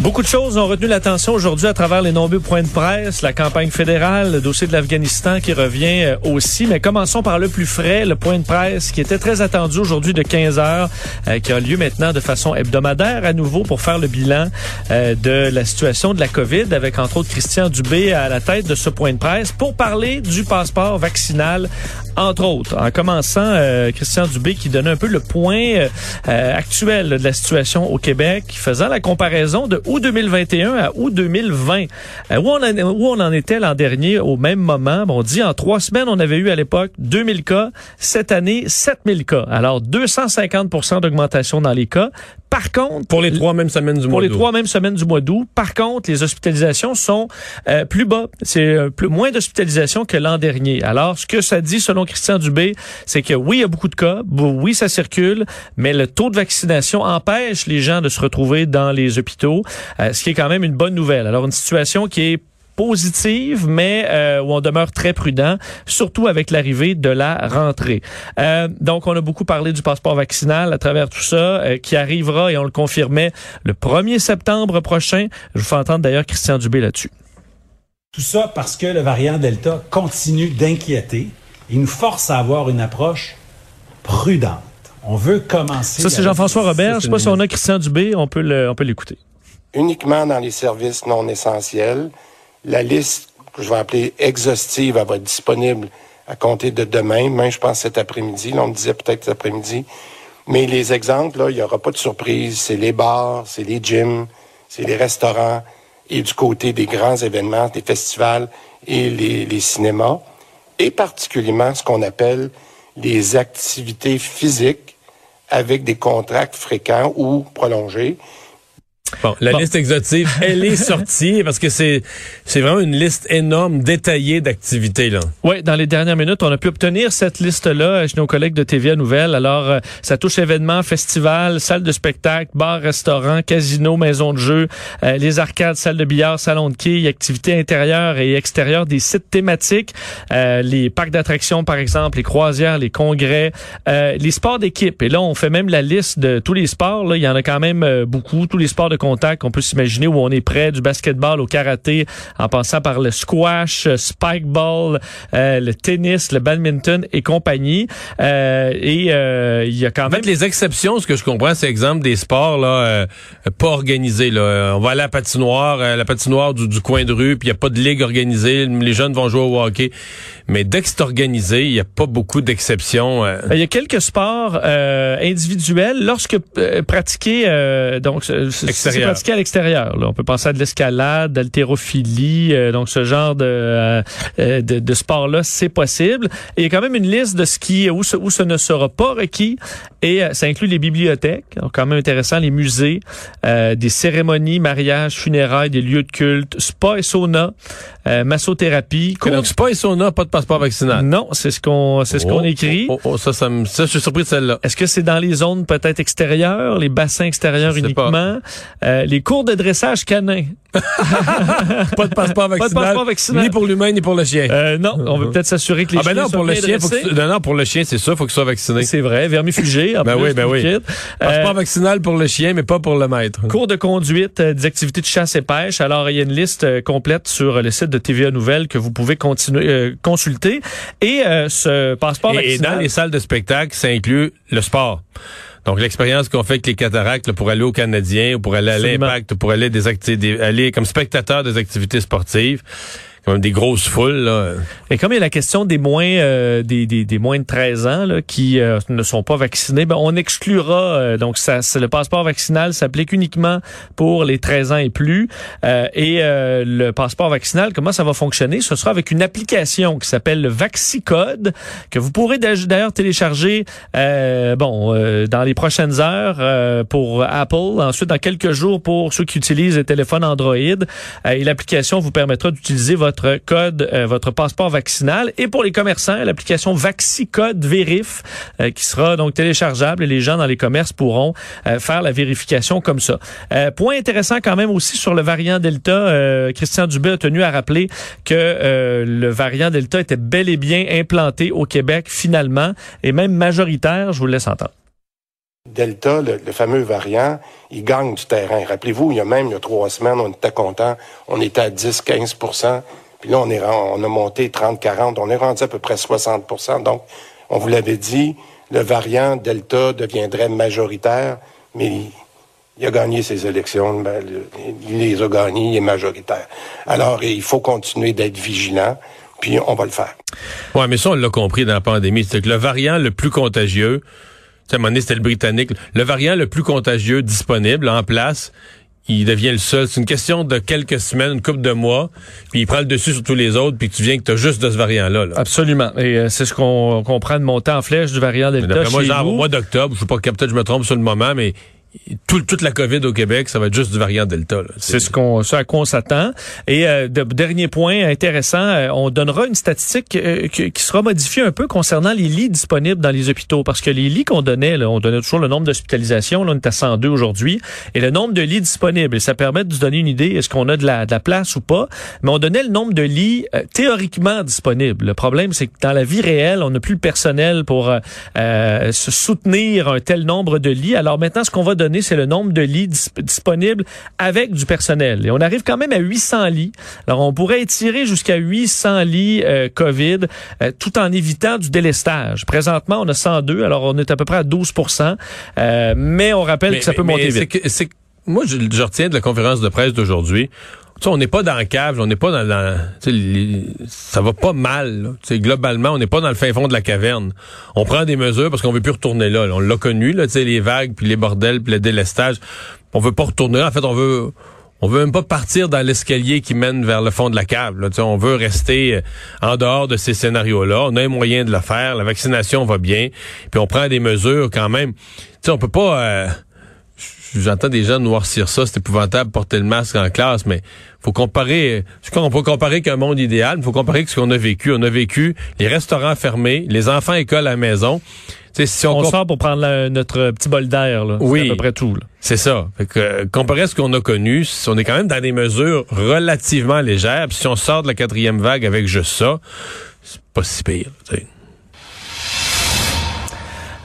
Beaucoup de choses ont retenu l'attention aujourd'hui à travers les nombreux points de presse, la campagne fédérale, le dossier de l'Afghanistan qui revient euh, aussi. Mais commençons par le plus frais, le point de presse qui était très attendu aujourd'hui de 15 heures, euh, qui a lieu maintenant de façon hebdomadaire à nouveau pour faire le bilan euh, de la situation de la COVID avec entre autres Christian Dubé à la tête de ce point de presse pour parler du passeport vaccinal entre autres. En commençant, Christian Dubé qui donnait un peu le point actuel de la situation au Québec, faisant la comparaison de août 2021 à août 2020. Euh, où, on en, où on en était l'an dernier au même moment? Bon, on dit en trois semaines, on avait eu à l'époque 2000 cas. Cette année, 7000 cas. Alors, 250% d'augmentation dans les cas. Par contre, pour les trois mêmes semaines du mois pour les d'août. trois mêmes semaines du mois d'août. Par contre, les hospitalisations sont euh, plus bas. C'est euh, plus moins d'hospitalisations que l'an dernier. Alors, ce que ça dit selon Christian Dubé, c'est que oui, il y a beaucoup de cas, oui, ça circule, mais le taux de vaccination empêche les gens de se retrouver dans les hôpitaux, euh, ce qui est quand même une bonne nouvelle. Alors, une situation qui est positive, mais euh, où on demeure très prudent, surtout avec l'arrivée de la rentrée. Euh, donc, on a beaucoup parlé du passeport vaccinal à travers tout ça, qui arrivera, et on le confirmait, le 1er septembre prochain. Je vous fais entendre d'ailleurs Christian Dubé là-dessus. Tout ça parce que le variant Delta continue d'inquiéter et nous force à avoir une approche prudente. On veut commencer... Ça, c'est Jean-François Robert. Je sais pas si on a Christian Dubé, on peut le, on peut l'écouter. Uniquement dans les services non essentiels, la liste que je vais appeler exhaustive, elle va être disponible à compter de demain, même je pense cet après-midi. Là, on me disait peut-être cet après-midi. Mais les exemples, là, il n'y aura pas de surprise. C'est les bars, c'est les gyms, c'est les restaurants et du côté des grands événements, des festivals et les, les cinémas. Et particulièrement ce qu'on appelle les activités physiques avec des contrats fréquents ou prolongés. Bon, la liste exhaustive, elle est sortie parce que c'est c'est vraiment une liste énorme, détaillée d'activités là. Oui, dans les dernières minutes, on a pu obtenir cette liste-là chez nos collègues de TVA Nouvelle. Alors, euh, ça touche événements, festivals, salles de spectacle, bars, restaurants, casinos, maisons de jeux, euh, les arcades, salles de billard, salons de quilles, activités intérieures et extérieures, des sites thématiques, euh, les parcs d'attractions par exemple, les croisières, les congrès, les sports d'équipe. Et là, on fait même la liste de tous les sports. Là, il y en a quand même beaucoup, tous les sports de contact qu'on peut s'imaginer où on est près du basketball au karaté, en passant par le squash, spikeball, euh, le tennis, le badminton et compagnie. Euh, et euh, il y a quand en même fait, les exceptions, ce que je comprends, c'est exemple des sports là pas organisés. Là, on va aller à la patinoire, la patinoire du, du coin de rue, puis il y a pas de ligue organisée. Les jeunes vont jouer au hockey, mais dès que c'est organisé, il y a pas beaucoup d'exceptions. Il y a quelques sports individuels lorsque pratiqués donc c'est pratiqué à l'extérieur. On peut penser à de l'escalade, d'haltérophilie, euh, donc ce genre de, euh, de, de sport-là, c'est possible. Et il y a quand même une liste de ce qui où ce, où ce ne sera pas requis. Et euh, ça inclut les bibliothèques, donc quand même intéressant, les musées, des cérémonies, mariages, funérailles, des lieux de culte, spa et sauna, massothérapie. Donc spa et sauna, pas de passeport vaccinal. Non, c'est ce qu'on c'est ce qu'on écrit. Oh, oh, ça, ça, me, ça, je suis surpris de celle-là. Est-ce que c'est dans les zones peut-être extérieures, les bassins extérieurs uniquement? Euh, les cours de dressage canin. pas de passeport vaccinal. Pas de passeport vaccinal. Ni pour l'humain, ni pour le chien. Euh, non, on veut peut-être s'assurer que les ah ben chiens non, pour le chien, faut que, non, non, pour le chien, c'est ça, faut qu'il soit vacciné. C'est vrai, vermifugé. ben oui, ben oui. Passeport euh, vaccinal pour le chien, mais pas pour le maître. Cours de conduite, euh, des activités de chasse et pêche. Alors, il y a une liste euh, complète sur le site de TVA Nouvelles que vous pouvez continuer euh, consulter. Et ce passeport et, vaccinal... Et dans les salles de spectacle, ça inclut le sport. Donc l'expérience qu'on fait avec les cataractes là, pour aller au Canadien ou pour aller à l'Impact ou pour aller des, des aller comme spectateur des activités sportives. Des grosses foules. Et comme il y a la question des moins euh, des, des, des, moins de 13 ans là, qui euh, ne sont pas vaccinés, ben on exclura euh, donc ça le passeport vaccinal s'applique uniquement pour les 13 ans et plus. Et le passeport vaccinal comment ça va fonctionner? Ce sera avec une application qui s'appelle le Vaxicode que vous pourrez d'ailleurs télécharger bon dans les prochaines heures pour Apple, ensuite dans quelques jours pour ceux qui utilisent les téléphones Android. Et l'application vous permettra d'utiliser votre votre code, euh, votre passeport vaccinal. Et pour les commerçants, l'application VaxiCode Vérif, euh, qui sera donc téléchargeable et les gens dans les commerces pourront euh, faire la vérification comme ça. point intéressant quand même aussi sur le variant Delta, Christian Dubé a tenu à rappeler que le variant Delta était bel et bien implanté au Québec finalement et même majoritaire. Je vous laisse entendre. Delta, le, fameux variant, il gagne du terrain. Rappelez-vous, il y a même il y a trois semaines, on était content, on était à 10-15 puis là, on, est, on a monté 30-40, on est rendu à peu près 60% Donc, on vous l'avait dit, le variant Delta deviendrait majoritaire, mais il, a gagné ses élections, ben, il les a gagnées, il est majoritaire. Alors, il faut continuer d'être vigilant, puis on va le faire. Oui, mais ça, on l'a compris dans la pandémie, c'est que le variant le plus contagieux, à un moment donné, c'était le britannique, le variant le plus contagieux disponible en place, il devient le seul. C'est une question de quelques semaines, une couple de mois, puis il prend le dessus sur tous les autres, puis tu viens que tu as juste de ce variant-là. Absolument. Et euh, c'est ce qu'on comprend de monter en flèche du variant Delta. Moi, genre, au mois d'octobre, je sais pas, peut-être je me trompe sur le moment, mais toute la COVID au Québec, ça va être juste du variant Delta. C'est ce à quoi on s'attend. Et euh, dernier point intéressant, euh, on donnera une statistique euh, qui, sera modifiée un peu concernant les lits disponibles dans les hôpitaux, parce que les lits qu'on donnait, là, on donnait toujours le nombre d'hospitalisations, là, on est à 102 aujourd'hui, et le nombre de lits disponibles. Ça permet de se donner une idée, est-ce qu'on a de la, de la place ou pas. Mais on donnait le nombre de lits théoriquement disponibles. Le problème, c'est que dans la vie réelle, on n'a plus le personnel pour se soutenir un tel nombre de lits. Alors maintenant, ce qu'on va donner c'est le nombre de lits disponibles avec du personnel. Et on arrive quand même à 800 lits. Alors, on pourrait étirer jusqu'à 800 lits euh, COVID euh, tout en évitant du délestage. Présentement, on a 102, alors on est à peu près à 12% euh, mais on rappelle que ça peut monter vite. moi, je, je, retiens de la conférence de presse d'aujourd'hui on n'est pas dans la cave, on n'est pas dans, dans ça va pas mal. Là. Globalement, on n'est pas dans le fin fond de la caverne. On prend des mesures parce qu'on veut plus retourner là. On l'a connu, là, les vagues, puis les bordels, puis le délestage. On veut pas retourner là. En fait, on veut on veut même pas partir dans l'escalier qui mène vers le fond de la cave. On veut rester euh, en dehors de ces scénarios-là. On a un moyen de le faire. La vaccination va bien. Puis on prend des mesures quand même. sais, on peut pas... Euh, j'entends des gens noircir ça, c'est épouvantable porter le masque en classe, mais faut comparer, on peut comparer qu'un monde idéal, il faut comparer que ce qu'on a vécu. On a vécu les restaurants fermés, les enfants écoles à la maison. si on, sort pour prendre notre petit bol d'air, oui, c'est à peu près tout. C'est ça. Fait que, euh, comparé à ce qu'on a connu, on est quand même dans des mesures relativement légères. Puis si on sort de la quatrième vague avec juste ça, c'est pas si pire.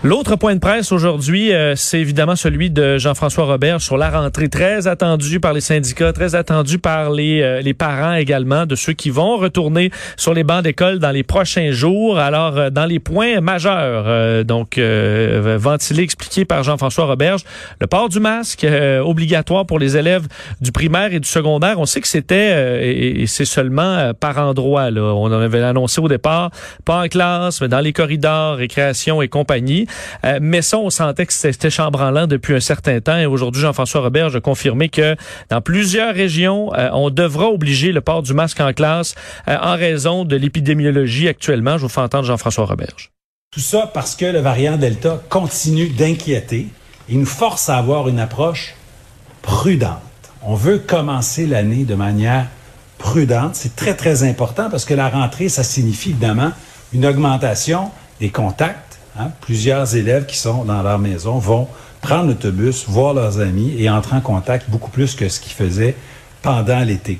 L'autre point de presse aujourd'hui, euh, c'est évidemment celui de Jean-François Robert sur la rentrée très attendue par les syndicats, très attendue par les, euh, les parents également, de ceux qui vont retourner sur les bancs d'école dans les prochains jours. Alors, euh, dans les points majeurs, donc ventilés, expliqués par Jean-François Roberge, le port du masque obligatoire pour les élèves du primaire et du secondaire. On sait que c'était, et, c'est seulement par endroit, là. On avait annoncé au départ, pas en classe, mais dans les corridors, récréation et compagnie. Euh, mais ça, on sentait que c'était chambranlant depuis un certain temps. Et aujourd'hui, Jean-François Robert a confirmé que dans plusieurs régions, euh, on devra obliger le port du masque en classe euh, en raison de l'épidémiologie actuellement. Je vous fais entendre Jean-François Roberge. Tout ça parce que le variant Delta continue d'inquiéter. Il nous force à avoir une approche prudente. On veut commencer l'année de manière prudente. C'est très, très important parce que la rentrée, ça signifie évidemment une augmentation des contacts Hein? Plusieurs élèves qui sont dans leur maison vont prendre l'autobus, voir leurs amis et entrer en contact beaucoup plus que ce qu'ils faisaient pendant l'été.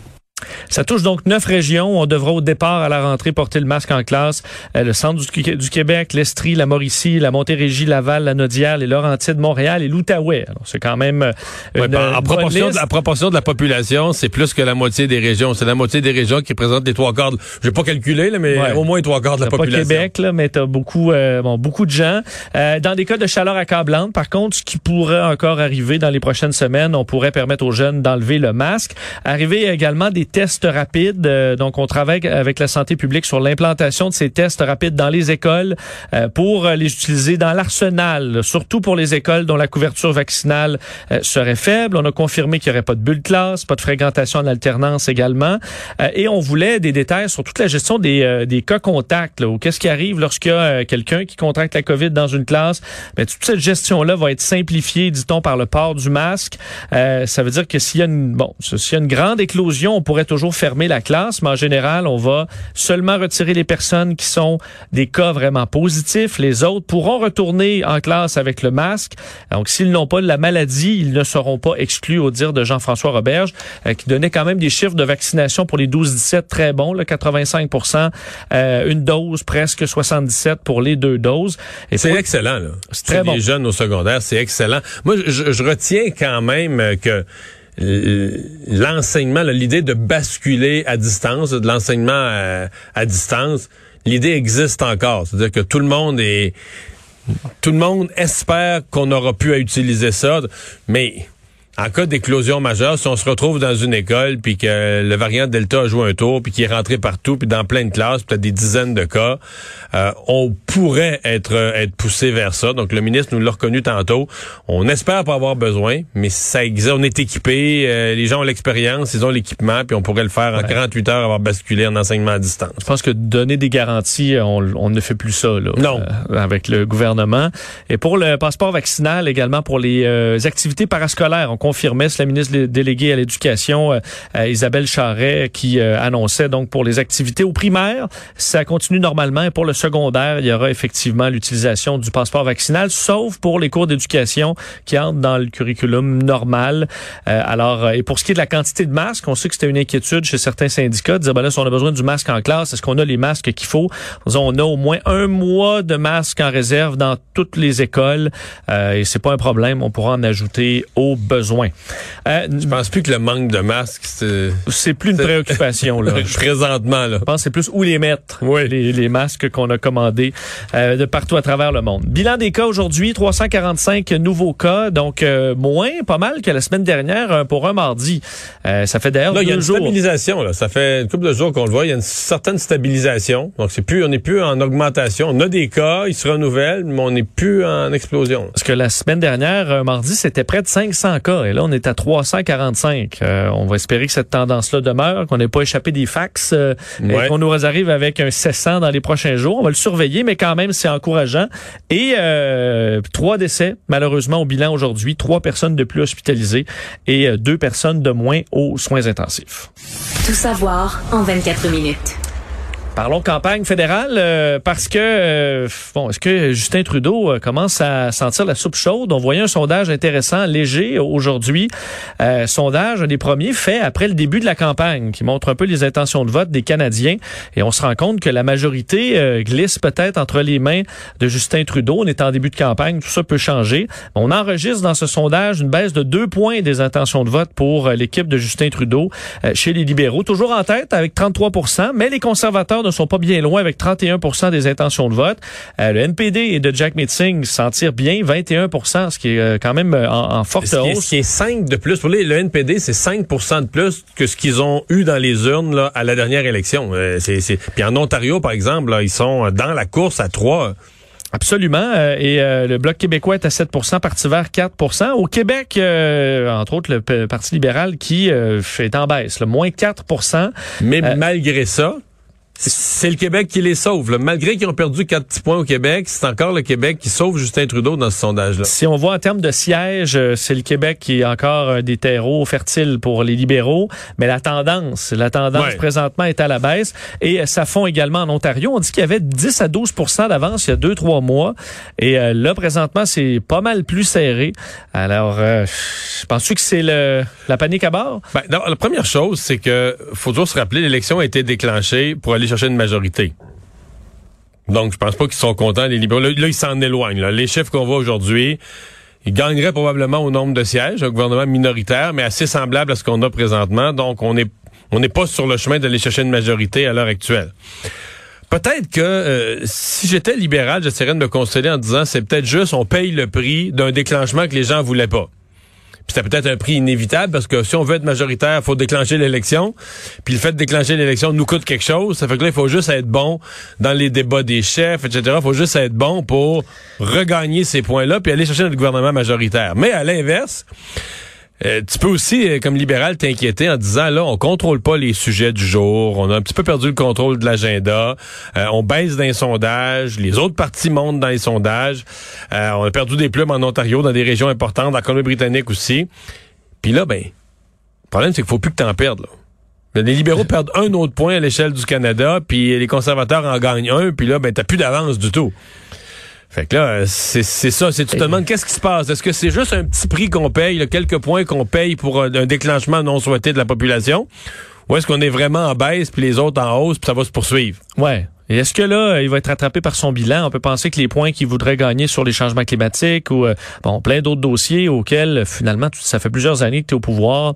Ça touche donc neuf régions. On devra au départ à la rentrée porter le masque en classe. Euh, le centre du, Québec, l'Estrie, la Mauricie, la Montérégie, Laval, la Naudière, les Laurentides, Montréal et l'Outaouais. C'est quand même euh, une, en, proportion de, la proportion de la population, c'est plus que la moitié des régions. C'est la moitié des régions qui représentent les trois quarts. Je vais pas calculé, là, mais au moins les trois quarts de la population. Pas Québec, là, mais t'as beaucoup, euh, bon, beaucoup de gens. dans des cas de chaleur accablante, par contre, ce qui pourrait encore arriver dans les prochaines semaines, on pourrait permettre aux jeunes d'enlever le masque. Arriver également des tests rapides. Euh, donc, on travaille avec la santé publique sur l'implantation de ces tests rapides dans les écoles euh, pour les utiliser dans l'arsenal, surtout pour les écoles dont la couverture vaccinale serait faible. On a confirmé qu'il n'y aurait pas de bulle classe, pas de fréquentation en alternance également. et on voulait des détails sur toute la gestion des, des cas contacts, ou qu'est-ce qui arrive lorsqu'il y a quelqu'un qui contracte la COVID dans une classe. Mais toute cette gestion-là va être simplifiée, dit-on, par le port du masque. ça veut dire que s'il y a une, bon, s'il y a une grande éclosion, on pourrait toujours fermer la classe, mais en général, on va seulement retirer les personnes qui sont des cas vraiment positifs. Les autres pourront retourner en classe avec le masque. Donc, s'ils n'ont pas la maladie, ils ne seront pas exclus, au dire de Jean-François Roberge, euh, qui donnait quand même des chiffres de vaccination pour les 12-17 très bons, le 85% euh, une dose, presque 77 pour les deux doses. C'est excellent, là. C'est très bon. Les jeunes au secondaire, c'est excellent. Moi, je, je retiens quand même que l'enseignement, l'idée de basculer à distance, de l'enseignement à, distance, l'idée existe encore. C'est-à-dire que tout le monde est, tout le monde espère qu'on aura pu à utiliser ça, mais en cas d'éclosion majeure, si on se retrouve dans une école puis que le variant Delta a joué un tour puis qu'il est rentré partout puis dans plein de classes, peut-être des dizaines de cas, euh, on pourrait être être poussé vers ça. Donc le ministre nous l'a reconnu tantôt. On espère pas avoir besoin, mais ça existe. On est équipé, euh, les gens ont l'expérience, ils ont l'équipement puis on pourrait le faire en 48 heures avoir basculé en enseignement à distance. Je pense que donner des garanties, on, ne fait plus ça là, non. Euh, avec le gouvernement. Et pour le passeport vaccinal également pour les activités parascolaires, on confirmait, c'est la ministre déléguée à l'éducation, euh, Isabelle Charret, qui euh, annonçait donc pour les activités au primaire, ça continue normalement. Et pour le secondaire, il y aura effectivement l'utilisation du passeport vaccinal, sauf pour les cours d'éducation qui entrent dans le curriculum normal. Euh, alors, et pour ce qui est de la quantité de masques, on sait que c'était une inquiétude chez certains syndicats de dire, ben là, si on a besoin du masque en classe, est-ce qu'on a les masques qu'il faut? On a au moins un mois de masques en réserve dans toutes les écoles euh, et c'est pas un problème. On pourra en ajouter au besoin. Euh, je pense plus que le manque de masques, c'est... C'est plus une préoccupation, là. Présentement, là. Je pense que c'est plus où les mettre. Oui. Les, masques qu'on a commandés euh, de partout à travers le monde. Bilan des cas aujourd'hui, 345 nouveaux cas, donc euh, moins, pas mal que la semaine dernière pour un mardi. ça fait d'ailleurs deux il y a une stabilisation, là. Ça fait une couple de jours qu'on le voit. Il y a une certaine stabilisation. Donc, c'est plus, on n'est plus en augmentation. On a des cas, ils se renouvellent, mais on n'est plus en explosion. Parce que la semaine dernière, mardi, c'était près de 500 cas. Et là, on est à 345. Euh, on va espérer que cette tendance-là demeure, qu'on n'ait pas échappé des fax euh, et qu'on nous arrive avec un 700 dans les prochains jours. On va le surveiller, mais quand même, c'est encourageant. Et euh, trois décès, malheureusement, au bilan aujourd'hui. Trois personnes de plus hospitalisées et deux personnes de moins aux soins intensifs. Tout savoir en 24 minutes. Parlons campagne fédérale euh, parce que euh, bon, est-ce que Justin Trudeau euh, commence à sentir la soupe chaude? On voyait un sondage intéressant, léger aujourd'hui, sondage un des premiers fait après le début de la campagne, qui montre un peu les intentions de vote des Canadiens, et on se rend compte que la majorité glisse peut-être entre les mains de Justin Trudeau. On est en début de campagne, tout ça peut changer. On enregistre dans ce sondage une baisse de deux points des intentions de vote pour l'équipe de Justin Trudeau chez les libéraux, toujours en tête avec 33% mais les conservateurs ne sont pas bien loin avec 31 des intentions de vote. Euh, le NPD et de Jack Meeting s'en tirent bien, 21% ce qui est euh, quand même euh, en, forte hausse. ce qui est 5 de plus. Pour les, le NPD, c'est 5 de plus que ce qu'ils ont eu dans les urnes là, à la dernière élection. c'est, Puis en Ontario, par exemple, là, ils sont dans la course à 3 Absolument. et le Bloc québécois est à 7% Parti vert 4% Au Québec, entre autres, le Parti libéral qui est en baisse, le moins 4% Mais malgré ça, c'est le Québec qui les sauve. Malgré qu'ils ont perdu quatre petits points au Québec, c'est encore le Québec qui sauve Justin Trudeau dans ce sondage-là. Si on voit en termes de sièges, euh, c'est le Québec qui est encore un des terreaux fertiles pour les libéraux. Mais la tendance, la tendance présentement est à la baisse. Et euh, ça fond également en Ontario. On dit qu'il y avait 10 à 12% d'avance il y a deux, trois mois. Et euh, là, présentement, c'est pas mal plus serré. Alors, je pense que c'est le la panique à bord? Ben, la première chose, c'est que faut toujours se rappeler, l'élection a été déclenchée pour aller chercher une majorité. Donc, je pense pas qu'ils sont contents, les libéraux. Là, ils s'en éloignent. Les chiffres qu'on voit aujourd'hui, ils gagneraient probablement au nombre de sièges, un gouvernement minoritaire, mais assez semblable à ce qu'on a présentement. Donc, on n'est on pas sur le chemin d'aller chercher une majorité à l'heure actuelle. Peut-être que euh, si j'étais libéral, j'essaierais de me consoler en disant c'est peut-être juste on paye le prix d'un déclenchement que les gens voulaient pas C'est peut-être un prix inévitable parce que si on veut être majoritaire, il faut déclencher l'élection. Puis le fait de déclencher l'élection nous coûte quelque chose. Ça fait que là, il faut juste être bon dans les débats des chefs, etc. Il faut juste être bon pour regagner ces points-là puis aller chercher notre gouvernement majoritaire. Mais à l'inverse, euh, tu peux aussi, euh, comme libéral, t'inquiéter en disant, là, on contrôle pas les sujets du jour, on a un petit peu perdu le contrôle de l'agenda, euh, on baisse dans les sondages, les autres partis montent dans les sondages, on a perdu des plumes en Ontario, dans des régions importantes, en Colombie-Britannique aussi. Puis là, ben, le problème, c'est qu'il faut plus que t'en perdes, là. Les libéraux perdent un autre point à l'échelle du Canada, puis les conservateurs en gagnent un, puis là, ben, t'as plus d'avance du tout. Fait que là, c'est ça. Tu te demandes qu'est-ce qui se passe. Est-ce que c'est juste un petit prix qu'on paye, là, quelques points qu'on paye pour un, déclenchement non souhaité de la population, ou est-ce qu'on est vraiment en baisse puis les autres en hausse puis ça va se poursuivre? Ouais. Et est-ce que là, il va être rattrapé par son bilan? On peut penser que les points qu'il voudrait gagner sur les changements climatiques ou euh, bon plein d'autres dossiers auxquels finalement ça fait plusieurs années que tu es au pouvoir.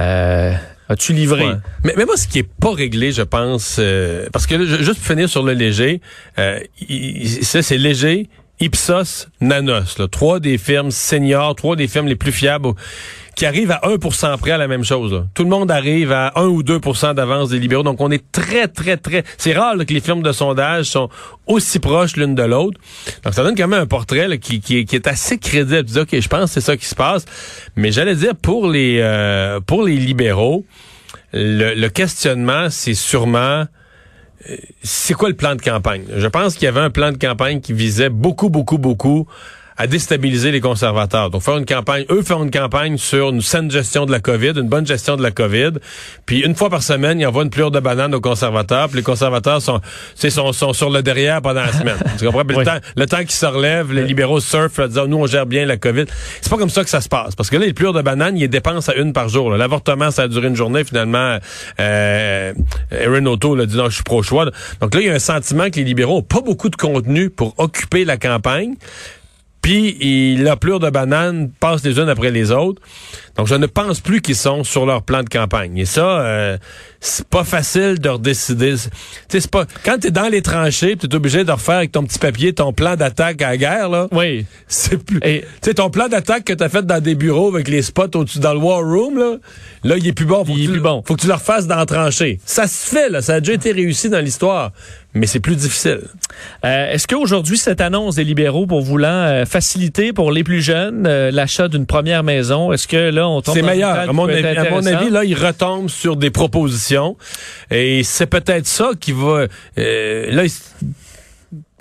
Euh, As-tu livré? Mais, mais, moi, ce qui est pas réglé, je pense, euh, parce que juste pour finir sur le léger, euh, ça c'est léger, Ipsos, Nanos, là, trois des firmes seniors, trois des firmes les plus fiables qui arrivent à 1% près à la même chose. Tout le monde arrive à 1 ou 2% d'avance des libéraux. Donc, on est très, très, très... C'est rare que les firmes de sondage sont aussi proches l'une de l'autre. Donc, ça donne quand même un portrait qui, qui, est assez crédible. Tu dis, OK, je pense que c'est ça qui se passe. Mais j'allais dire, pour les, euh, pour les libéraux, le, le questionnement, c'est sûrement euh, c'est quoi le plan de campagne? Je pense qu'il y avait un plan de campagne qui visait beaucoup, beaucoup, beaucoup à déstabiliser les conservateurs. Donc, faire une campagne, eux font une campagne sur une saine gestion de la COVID, une bonne gestion de la COVID. Puis, une fois par semaine, ils envoient une pleure de banane aux conservateurs. Puis, les conservateurs sont, sont, sont sur le derrière pendant la semaine. tu comprends? le temps, le temps qu'ils se relèvent, les libéraux surfent, en disant, nous, on gère bien la COVID. C'est pas comme ça que ça se passe. Parce que là, les pleurs de banane, ils les dépensent à une par jour. L'avortement, ça a duré une journée. Finalement, euh, Erin O'Toole a dit, non, je suis pro-choix. Donc là, il y a un sentiment que les libéraux ont pas beaucoup de contenu pour occuper la campagne. Puis la pleure de bananes passe les unes après les autres. Donc je ne pense plus qu'ils sont sur leur plan de campagne. Et ça, euh, c'est pas facile de redécider. c'est pas quand t'es dans les tranchées, tu es obligé de refaire avec ton petit papier ton plan d'attaque à la guerre là. Oui. C'est plus. Tu sais ton plan d'attaque que t'as fait dans des bureaux avec les spots au-dessus dans le war room là, là il est plus bon. Faut il est plus bon. Faut que tu le refasses dans la tranchée. Ça se fait là, ça a déjà été réussi dans l'histoire mais c'est plus difficile. Euh, Est-ce qu'aujourd'hui, cette annonce des libéraux pour voulant euh, faciliter pour les plus jeunes euh, l'achat d'une première maison, est-ce que là, on tombe C'est meilleur. À mon, avis, à mon avis, là, ils retombent sur des propositions et c'est peut-être ça qui va... Euh,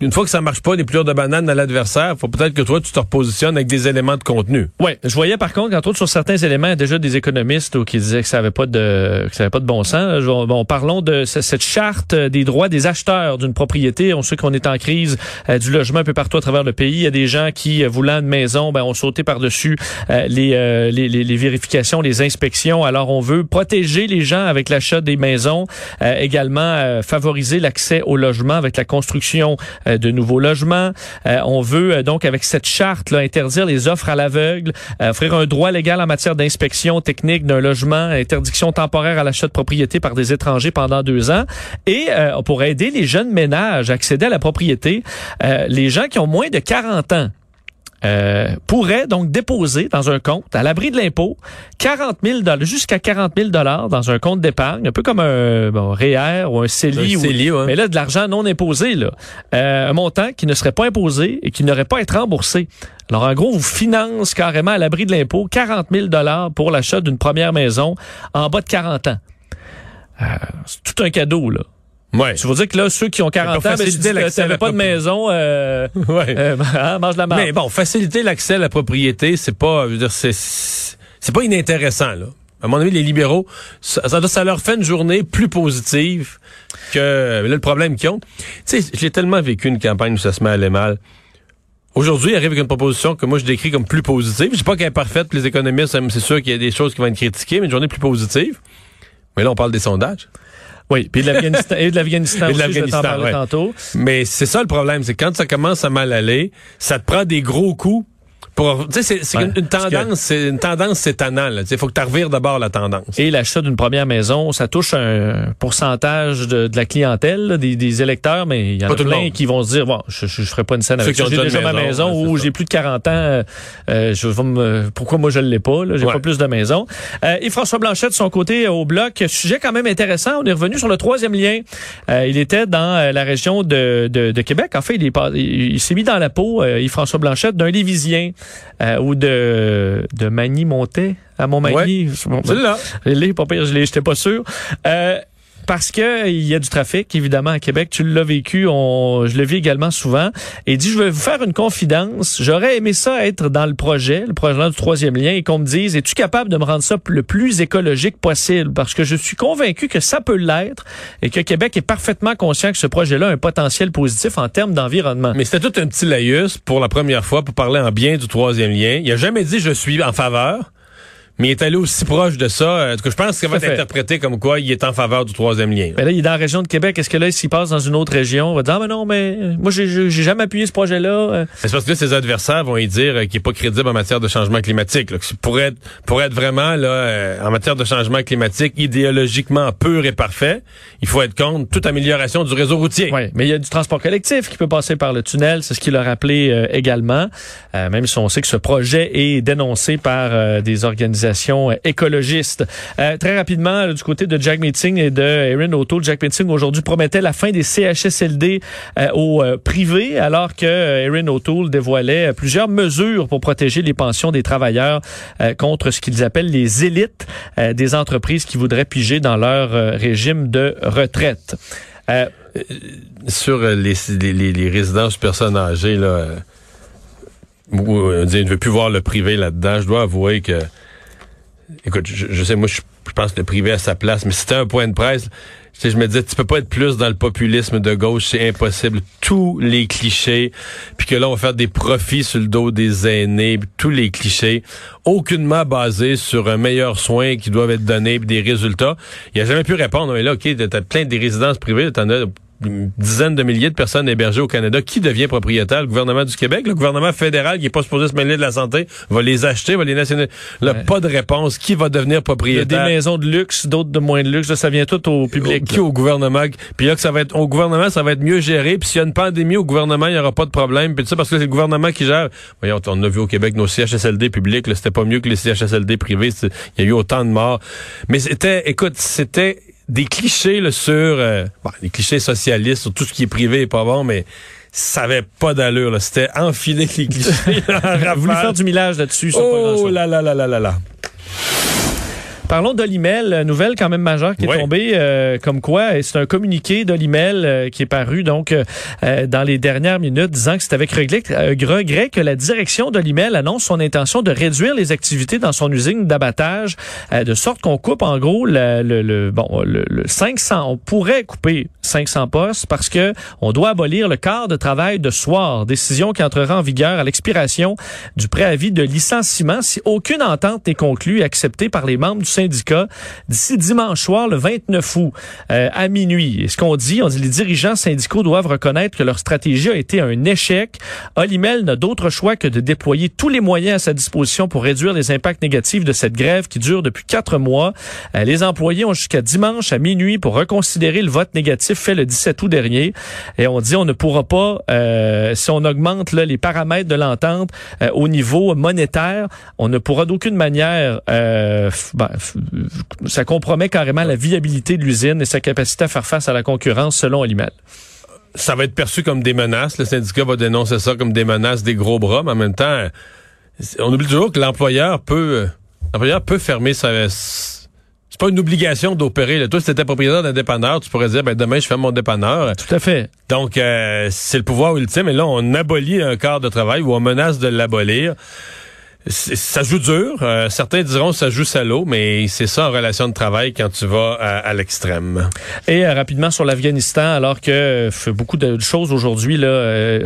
une fois que ça marche pas, les pleurs de banane à l'adversaire, faut peut-être que toi, tu te repositionnes avec des éléments de contenu. Oui, je voyais par contre, entre autres, sur certains éléments, il y a déjà des économistes qui disaient que ça avait pas de, que ça avait pas de bon sens. Bon, parlons de cette charte des droits des acheteurs d'une propriété. On sait qu'on est en crise euh, du logement un peu partout à travers le pays. Il y a des gens qui, euh, voulant une maison, ben, ont sauté par-dessus euh, les, les, les, vérifications, les inspections. Alors, on veut protéger les gens avec l'achat des maisons, également favoriser l'accès au logement avec la construction de nouveaux logements. Euh, on veut euh, donc, avec cette charte, là, interdire les offres à l'aveugle, euh, offrir un droit légal en matière d'inspection technique d'un logement, interdiction temporaire à l'achat de propriété par des étrangers pendant deux ans. Et pour aider les jeunes ménages à accéder à la propriété, les gens qui ont moins de 40 ans, euh, pourrait donc déposer dans un compte à l'abri de l'impôt 40 000 jusqu'à 40 000 dollars dans un compte d'épargne, un peu comme un bon, REER ou un CELI, ou, mais là de l'argent non imposé là, euh, un montant qui ne serait pas imposé et qui n'aurait pas à être remboursé. Alors en gros, vous finance carrément à l'abri de l'impôt 40 000 dollars pour l'achat d'une première maison en bas de 40 ans. Euh, c'est tout un cadeau là. Ouais. Tu veux dire que là, ceux qui ont 40 ans, tu n'avais pas de maison, euh, ouais. euh, hein, mange la marde. Mais bon, faciliter l'accès à la propriété, c'est pas, je veux dire, c'est, c'est pas inintéressant, là. À mon avis, les libéraux, ça, ça, leur fait une journée plus positive que là, le problème qu'ils ont. Tu sais, j'ai tellement vécu une campagne où ça se met à aller mal. Aujourd'hui, il arrive avec une proposition que moi je décris comme plus positive. Je sais pas qu'elle est parfaite, les économistes, c'est sûr qu'il y a des choses qui vont être critiquées, mais une journée plus positive. Mais là, on parle des sondages. Oui, puis de l'Afghanistan et de l'Afghanistan aussi, je ouais. tantôt. Mais c'est ça le problème, c'est quand ça commence à mal aller, ça te prend des gros coups c'est, Ouais, une, tendance, c'est une tendance c'est sais, faut que tu revires d'abord la tendance. Et l'achat d'une première maison, ça touche un pourcentage de, de la clientèle, là, des, des électeurs, mais il y en Pas a tout plein qui vont se dire, bon, je, je, je ferai pas une scène Ceux avec ça. J'ai déjà ma maison, ou j'ai plus de 40 ans, euh, euh, je vais me, pourquoi moi je l'ai pas, j'ai Ouais. pas plus de maison. Euh, et François Blanchet de son côté euh, au bloc, sujet quand même intéressant. On est revenu sur le troisième lien. Euh, il était dans euh, la région de, de, de Québec. En fait, il, est pas- il, il s'est mis dans la peau, euh, Yves-François Blanchet, d'un Lévisien euh, ou de, de Magny-Montais à Montmagny. Bon, C'est là. je l'ai, pas pire, je l'ai, j'étais pas sûr. Euh, parce que il y a du trafic, évidemment, à Québec. Tu l'as vécu, on, je le vis également souvent. Et dit, je vais vous faire une confidence. J'aurais aimé ça être dans le projet, le projet du troisième lien, et qu'on me dise, es-tu capable de me rendre ça le plus écologique possible? Parce que je suis convaincu que ça peut l'être et que Québec est parfaitement conscient que ce projet-là a un potentiel positif en termes d'environnement. Mais c'était tout un petit laïus pour la première fois pour parler en bien du troisième lien. Il a jamais dit je suis en faveur. Mais il est allé aussi proche de ça. En tout cas, je pense que ça va être fait. interprété comme quoi il est en faveur du troisième lien. Mais là, il est dans la région de Québec. Est-ce que là, s'il passe dans une autre région, on va dire, ah, mais non, mais euh, moi, j'ai, jamais appuyé ce projet-là. euh. C'est parce que là, ses adversaires vont y dire euh, qu'il est pas crédible en matière de changement climatique. Là, que pour être pour être vraiment là en matière de changement climatique idéologiquement pur et parfait, il faut être contre toute amélioration du réseau routier. Oui, mais il y a du transport collectif qui peut passer par le tunnel, c'est ce qu'il a rappelé euh, également, Euh, même si on sait que ce projet est dénoncé par euh, des organisations euh, écologistes. Euh, très rapidement, du côté de Jack Meeting et de Erin O'Toole, Jack Meeting aujourd'hui promettait la fin des CHSLD euh, au euh, privé, alors que euh, Erin O'Toole dévoilait plusieurs mesures pour protéger les pensions des travailleurs contre ce qu'ils appellent les élites des entreprises qui voudraient piger dans leur régime de retraite. Sur les, les, les- résidences personnes âgées, là, je ne veux plus voir le privé là-dedans. Je dois avouer que, écoute, je, sais, moi, je, je pense que le privé a sa place, mais c'était un point de presse. Tu je me disais, tu peux pas être plus dans le populisme de gauche, c'est impossible. Tous les clichés, puis que là, on va faire des profits sur le dos des aînés, tous les clichés, aucunement basés sur un meilleur soin qui doivent être donnés, puis des résultats. Il a jamais pu répondre. Mais là, OK, t'as plein des résidences privées, t'en as une dizaine de milliers de personnes hébergées au Canada. Qui devient propriétaire? Le gouvernement du Québec? Le gouvernement fédéral qui est pas supposé se mêler de la santé va les acheter, va les nationaliser. Là, Ouais. pas de réponse. Qui va devenir Il y a des propriétaire? maisons de luxe, d'autres de moins de luxe. Là, ça vient tout au public. Qui au gouvernement? Puis là, que ça va être au gouvernement, ça va être mieux géré. Puis s'il y a une pandémie au gouvernement, il n'y aura pas de problème. Puis ça, parce que c'est le gouvernement qui gère. Voyons, on a vu au Québec nos CHSLD publics, là, c'était pas mieux que les CHSLD privés. Il y a eu autant de morts. Mais c'était, écoute, c'était des clichés là, sur euh, bon, des clichés socialistes, sur tout ce qui est privé et pas bon, mais ça avait pas d'allure. là. C'était enfiler les clichés. a voulu faire du millage là-dessus. pas Oh là là là là là là. Parlons d'Olimel, euh, nouvelle quand même majeure qui est tombée, euh, comme quoi, et c'est un communiqué d'Olimel euh, qui est paru donc euh, euh, dans les dernières minutes, disant que c'est avec regret, euh, regret que la direction d'Olimel annonce son intention de réduire les activités dans son usine d'abattage, euh, de sorte qu'on coupe en gros le, le- le- bon le, le 500, on pourrait couper 500 postes parce que on doit abolir le quart de travail de soir, décision qui entrera en vigueur à l'expiration du préavis de licenciement si aucune entente n'est conclue et acceptée par les membres du syndicat d'ici dimanche soir, le 29 août, euh, à minuit. Et ce qu'on dit, on dit les dirigeants syndicaux doivent reconnaître que leur stratégie a été un échec. Olimel n'a d'autre choix que de déployer tous les moyens à sa disposition pour réduire les impacts négatifs de cette grève qui dure depuis quatre mois. Euh, les employés ont jusqu'à dimanche à minuit pour reconsidérer le vote négatif fait le 17 août dernier. Et on dit on ne pourra pas, euh, si on augmente là, les paramètres de l'entente euh, au niveau monétaire, on ne pourra d'aucune manière, euh, ben, ça compromet carrément la viabilité de l'usine et sa capacité à faire face à la concurrence selon Olimel. ça va être perçu comme des menaces. Le syndicat va dénoncer ça comme des menaces, des gros bras, mais en même temps, on oublie toujours que l'employeur peut, euh, l'employeur peut fermer sa. C'est pas une obligation d'opérer. là. Toi, si t'étais propriétaire d'un dépanneur, tu pourrais dire, ben demain, je ferme mon dépanneur. Tout à fait. Donc, euh, c'est le pouvoir ultime. Et là, on abolit un quart de travail ou on menace de l'abolir. Ça joue dur. Euh, certains diront que ça joue salaud, mais c'est ça en relation de travail quand tu vas à, l'extrême. Et euh, rapidement sur l'Afghanistan, alors que euh, beaucoup de choses aujourd'hui, là,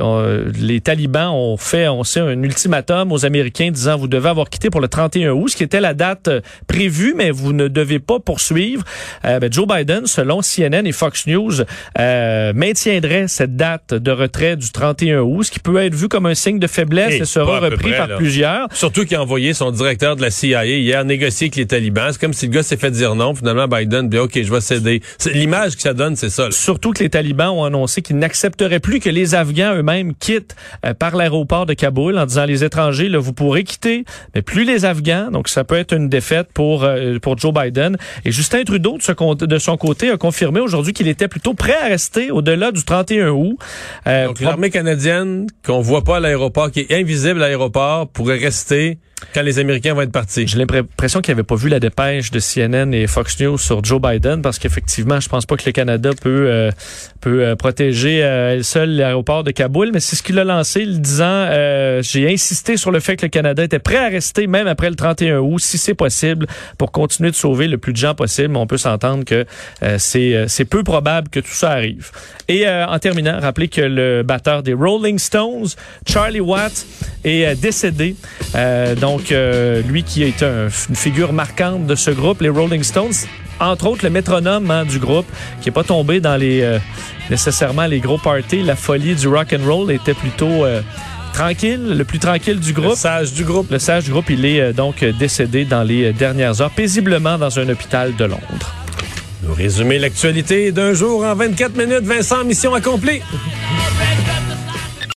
les talibans ont fait, on sait, un ultimatum aux Américains disant vous devez avoir quitté pour le 31 août, ce qui était la date prévue, mais vous ne devez pas poursuivre. Ben, Joe Biden, selon CNN et Fox News, maintiendrait cette date de retrait du 31 août, ce qui peut être vu comme un signe de faiblesse et, sera repris par plusieurs. Surtout qu'il a envoyé son directeur de la CIA hier négocier avec les talibans. C'est comme si le gars s'est fait dire non. Finalement, Biden dit OK, je vais céder. L'image que ça donne, c'est ça. Surtout que les talibans ont annoncé qu'ils n'accepteraient plus que les Afghans eux-mêmes quittent euh, par l'aéroport de Kaboul en disant les étrangers, là, vous pourrez quitter, mais plus les Afghans. Donc, ça peut être une défaite pour, euh, pour Joe Biden. Et Justin Trudeau, de, ce, de son côté, a confirmé aujourd'hui qu'il était plutôt prêt à rester au-delà du 31 août. Euh, Donc, l'armée canadienne, qu'on voit pas à l'aéroport, qui est invisible à l'aéroport, pourrait rester pensée quand les Américains vont être partis. J'ai l'impression qu'ils n'avaient pas vu la dépêche de CNN et Fox News sur Joe Biden parce qu'effectivement, je pense pas que le Canada peut euh, peut euh, protéger euh, seul l'aéroport de Kaboul, mais c'est ce qu'il a lancé, le disant euh, j'ai insisté sur le fait que le Canada était prêt à rester même après le 31 août si c'est possible pour continuer de sauver le plus de gens possible. On peut s'entendre que c'est c'est peu probable que tout ça arrive. Et en terminant, rappelez que le batteur des Rolling Stones, Charlie Watt, est décédé. Euh, donc, euh, lui qui est une figure marquante de ce groupe, les Rolling Stones, entre autres le métronome hein, du groupe, qui est pas tombé dans les euh, nécessairement les gros parties. La folie du rock and roll était plutôt tranquille, le plus tranquille du groupe. Le sage du groupe. Le sage du groupe, il est donc décédé dans les dernières heures, paisiblement dans un hôpital de Londres. Nous résumer l'actualité d'un jour en 24 minutes. Vincent, mission accomplie.